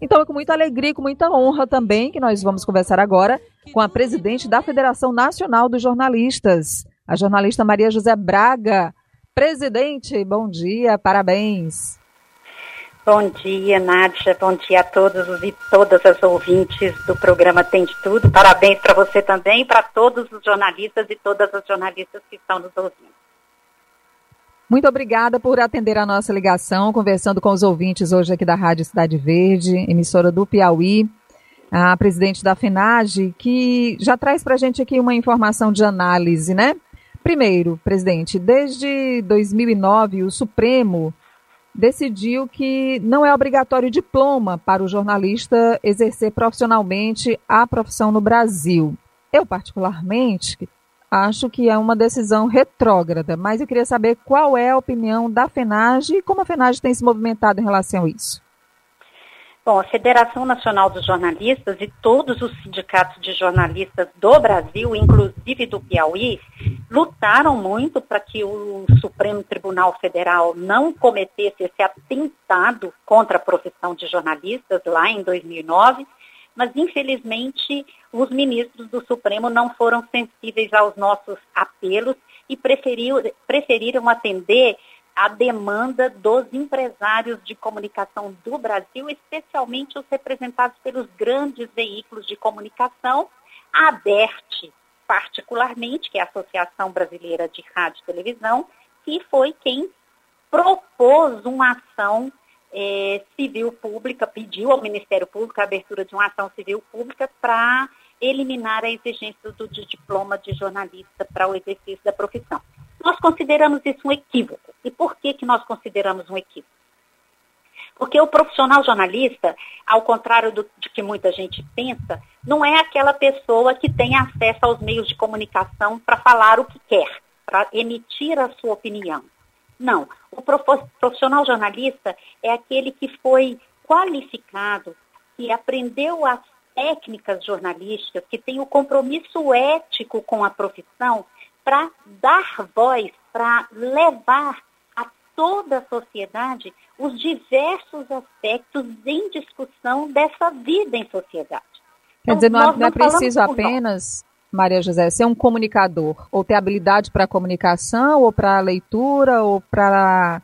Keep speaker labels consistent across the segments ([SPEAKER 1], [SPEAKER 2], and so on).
[SPEAKER 1] Então é com muita alegria e com muita honra também que nós vamos conversar agora com a presidente da Federação Nacional dos Jornalistas, a jornalista Maria José Braga. Presidente, bom dia, parabéns.
[SPEAKER 2] Bom dia, Nádia. Bom dia a todos e todas as ouvintes do programa Tem de Tudo. Parabéns para você também e para todos os jornalistas e todas as jornalistas que estão nos ouvindo.
[SPEAKER 1] Muito obrigada por atender a nossa ligação, conversando com os ouvintes hoje aqui da Rádio Cidade Verde, emissora do Piauí. A presidente da FENAGE, que já traz para a gente aqui uma informação de análise, né? Primeiro, presidente, desde 2009, o Supremo decidiu que não é obrigatório diploma para o jornalista exercer profissionalmente a profissão no Brasil. Eu, particularmente, acho que é uma decisão retrógrada, mas eu queria saber qual é a opinião da FENAGE e como a FENAGE tem se movimentado em relação a isso.
[SPEAKER 2] Bom, a Federação Nacional dos Jornalistas e todos os sindicatos de jornalistas do Brasil, inclusive do Piauí, lutaram muito para que o Supremo Tribunal Federal não cometesse esse atentado contra a profissão de jornalistas lá em 2009, mas infelizmente os ministros do Supremo não foram sensíveis aos nossos apelos e preferiram atender a demanda dos empresários de comunicação do Brasil, especialmente os representados pelos grandes veículos de comunicação, a ABERT, particularmente, que é a Associação Brasileira de Rádio e Televisão, que foi quem propôs uma ação é, civil pública, pediu ao Ministério Público a abertura de uma ação civil pública para eliminar a exigência do diploma de jornalista para o exercício da profissão. Nós consideramos isso um equívoco. E por que, que nós consideramos um equívoco? Porque o profissional jornalista, ao contrário do, de que muita gente pensa, não é aquela pessoa que tem acesso aos meios de comunicação para falar o que quer, para emitir a sua opinião. Não. O profissional jornalista é aquele que foi qualificado, que aprendeu as técnicas jornalísticas, que tem o compromisso ético com a profissão para dar voz, para levar a toda a sociedade os diversos aspectos em discussão dessa vida em sociedade.
[SPEAKER 1] Quer então, dizer, não, é, não é preciso apenas, Maria José, ser um comunicador, ou ter habilidade para comunicação, ou para leitura, ou para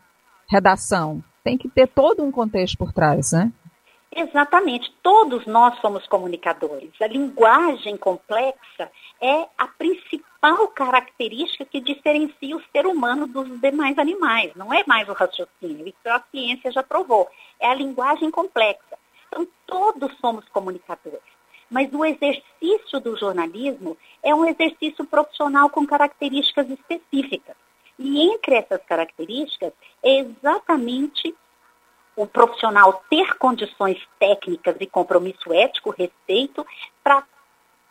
[SPEAKER 1] redação. Tem que ter todo um contexto por trás, né?
[SPEAKER 2] Exatamente, todos nós somos comunicadores. A linguagem complexa é a principal característica que diferencia o ser humano dos demais animais. Não é mais o raciocínio, isso a ciência já provou. É a linguagem complexa. Então, todos somos comunicadores. Mas o exercício do jornalismo é um exercício profissional com características específicas. E entre essas características é exatamente o profissional ter condições técnicas e compromisso ético, respeito, para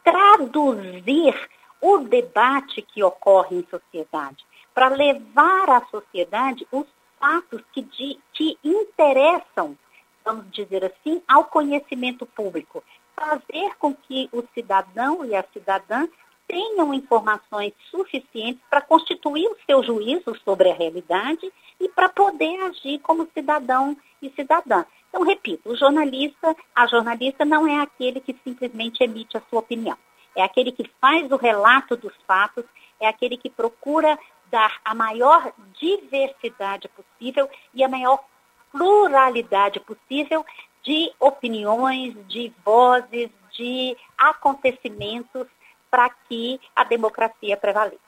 [SPEAKER 2] traduzir o debate que ocorre em sociedade, para levar à sociedade os fatos que, de, que interessam, vamos dizer assim, ao conhecimento público, fazer com que o cidadão e a cidadã tenham informações suficientes para constituir o seu juízo sobre a realidade e para poder agir como cidadão e cidadã. Então, repito, o jornalista, a jornalista não é aquele que simplesmente emite a sua opinião. É aquele que faz o relato dos fatos, é aquele que procura dar a maior diversidade possível e a maior pluralidade possível de opiniões, de vozes, de acontecimentos para que a democracia prevaleça.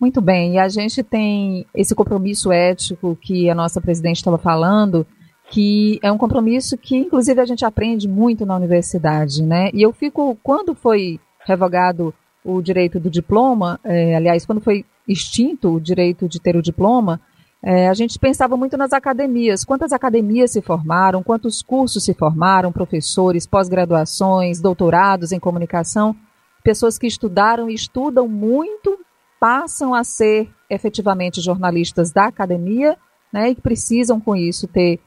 [SPEAKER 1] Muito bem, e a gente tem esse compromisso ético que a nossa presidente estava falando, que é um compromisso que, inclusive, a gente aprende muito na universidade, né? E eu fico, quando foi revogado o direito do diploma, é, aliás, quando foi extinto o direito de ter o diploma, é, a gente pensava muito nas academias. Quantas academias se formaram, quantos cursos se formaram, professores, pós-graduações, doutorados em comunicação? Pessoas que estudaram e estudam muito passam a ser efetivamente jornalistas da academia, né, e precisam com isso ter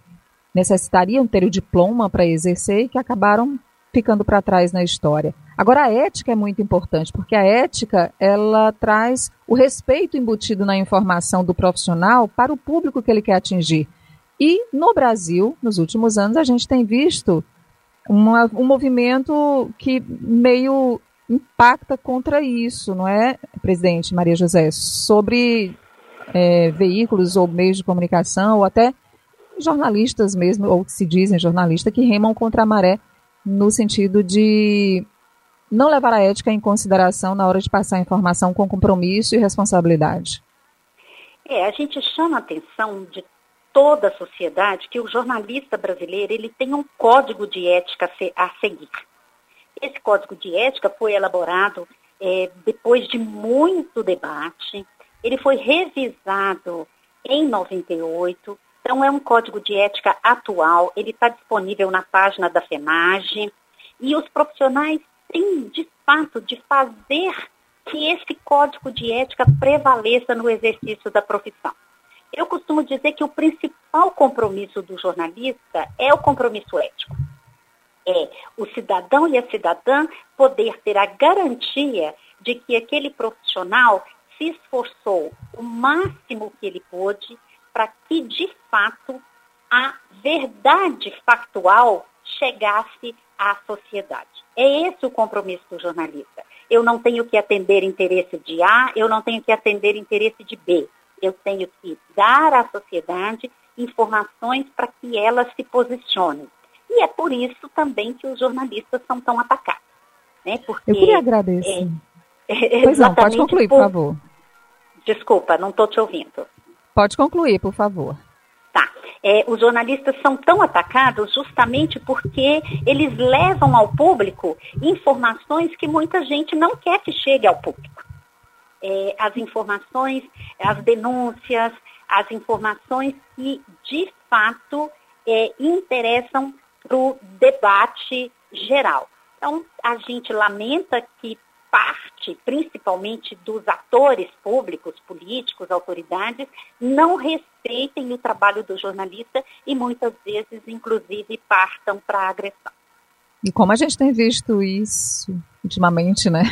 [SPEAKER 1] necessitariam ter o diploma para exercer e que acabaram ficando para trás na história. Agora a ética é muito importante, porque a ética ela traz o respeito embutido na informação do profissional para o público que ele quer atingir. E no Brasil, nos últimos anos, a gente tem visto uma, um movimento que meio impacta contra isso, não é, presidente Maria José? Sobre é, veículos ou meios de comunicação, ou até jornalistas mesmo, ou que se dizem jornalistas, que remam contra a maré no sentido de não levar a ética em consideração na hora de passar a informação com compromisso e responsabilidade.
[SPEAKER 2] É, a gente chama a atenção de toda a sociedade que o jornalista brasileiro ele tem um código de ética a seguir. Esse código de ética foi elaborado é, depois de muito debate, ele foi revisado em 98, então é um código de ética atual, ele está disponível na página da FENAGE, e os profissionais têm, de fato, de fazer que esse código de ética prevaleça no exercício da profissão. Eu costumo dizer que o principal compromisso do jornalista é o compromisso ético. É o cidadão e a cidadã poder ter a garantia de que aquele profissional se esforçou o máximo que ele pôde para que, de fato, a verdade factual chegasse à sociedade. É esse o compromisso do jornalista. Eu não tenho que atender interesse de A, eu não tenho que atender interesse de B. Eu tenho que dar à sociedade informações para que ela se posicione. E é por isso também que os jornalistas são tão atacados. Né?
[SPEAKER 1] Porque, eu queria agradecer. É, é, pois não, pode concluir, por, por favor.
[SPEAKER 2] Desculpa, não estou te ouvindo.
[SPEAKER 1] Pode concluir, por favor.
[SPEAKER 2] Tá. É, os jornalistas são tão atacados justamente porque eles levam ao público informações que muita gente não quer que chegue ao público. É, as informações, as denúncias, as informações que de fato é, interessam para o debate geral. Então, a gente lamenta que parte, principalmente dos atores públicos, políticos, autoridades, não respeitem o trabalho do jornalista e muitas vezes, inclusive, partam para a agressão.
[SPEAKER 1] E como a gente tem visto isso ultimamente, né?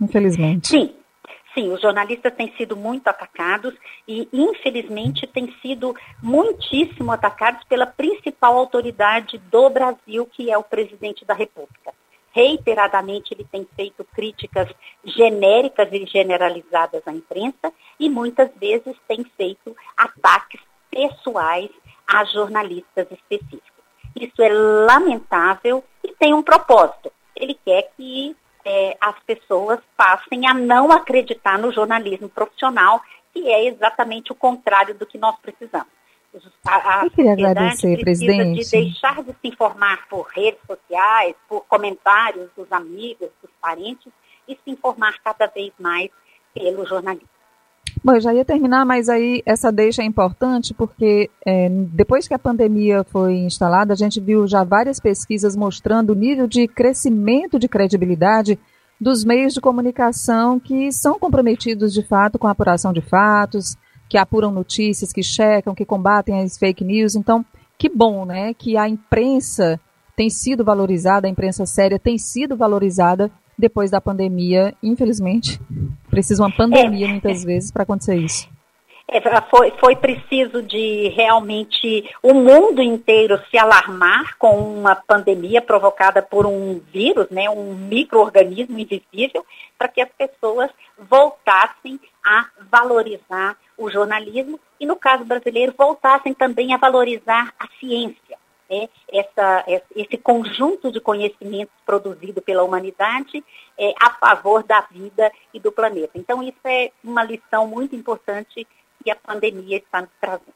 [SPEAKER 1] Infelizmente.
[SPEAKER 2] Sim, Sim, os jornalistas têm sido muito atacados e, infelizmente, têm sido muitíssimo atacados pela principal autoridade do Brasil, que é o presidente da República reiteradamente ele tem feito críticas genéricas e generalizadas à imprensa e muitas vezes tem feito ataques pessoais a jornalistas específicos. Isso é lamentável e tem um propósito. Ele quer que é, as pessoas passem a não acreditar no jornalismo profissional, que é exatamente o contrário do que nós precisamos.
[SPEAKER 1] A, a Eu queria agradecer, presidente.
[SPEAKER 2] de deixar de se informar por redes sociais, por comentários dos amigos, dos parentes, e se informar cada vez mais pelo jornalismo.
[SPEAKER 1] Bom, eu já ia terminar, mas aí essa deixa é importante porque é, depois que a pandemia foi instalada, a gente viu já várias pesquisas mostrando o nível de crescimento de credibilidade dos meios de comunicação que são comprometidos de fato com a apuração de fatos, que apuram notícias, que checam, que combatem as fake news. Então, que bom, né, que a imprensa tem sido valorizada, a imprensa séria tem sido valorizada depois da pandemia. Infelizmente, precisa uma pandemia é. muitas vezes para acontecer isso.
[SPEAKER 2] É, foi, foi preciso de realmente o mundo inteiro se alarmar com uma pandemia provocada por um vírus, né, um microorganismo invisível, para que as pessoas voltassem a valorizar o jornalismo e, no caso brasileiro, voltassem também a valorizar a ciência. Né? Essa, esse conjunto de conhecimentos produzido pela humanidade é, a favor da vida e do planeta. Então, isso é uma lição muito importante que a pandemia está nos trazendo.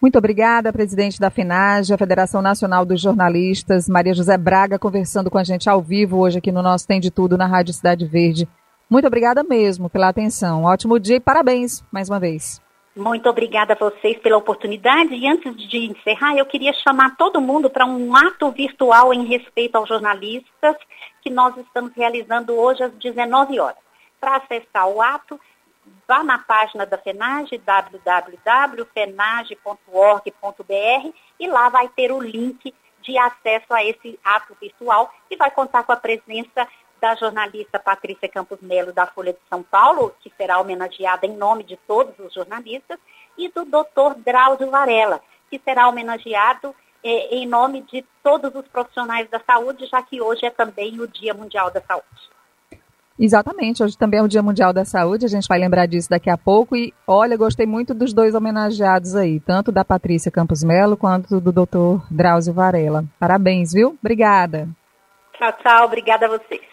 [SPEAKER 1] Muito obrigada, presidente da FENAGE, a Federação Nacional dos Jornalistas, Maria José Braga, conversando com a gente ao vivo hoje aqui no nosso Tem de Tudo na Rádio Cidade Verde. Muito obrigada mesmo pela atenção. Ótimo dia e parabéns mais uma vez.
[SPEAKER 2] Muito obrigada a vocês pela oportunidade. E antes de encerrar, eu queria chamar todo mundo para um ato virtual em respeito aos jornalistas que nós estamos realizando hoje às 19 horas. Para acessar o ato, vá na página da FENAGE, www.fenage.org.br e lá vai ter o link de acesso a esse ato virtual e vai contar com a presença da jornalista Patrícia Campos Melo, da Folha de São Paulo, que será homenageada em nome de todos os jornalistas, e do doutor Drauzio Varela, que será homenageado é, em nome de todos os profissionais da saúde, já que hoje é também o Dia Mundial da Saúde.
[SPEAKER 1] Exatamente, hoje também é o Dia Mundial da Saúde, a gente vai lembrar disso daqui a pouco. E olha, gostei muito dos dois homenageados aí, tanto da Patrícia Campos Melo quanto do Dr. Drauzio Varela. Parabéns, viu? Obrigada.
[SPEAKER 2] Tchau, tchau, obrigada a vocês.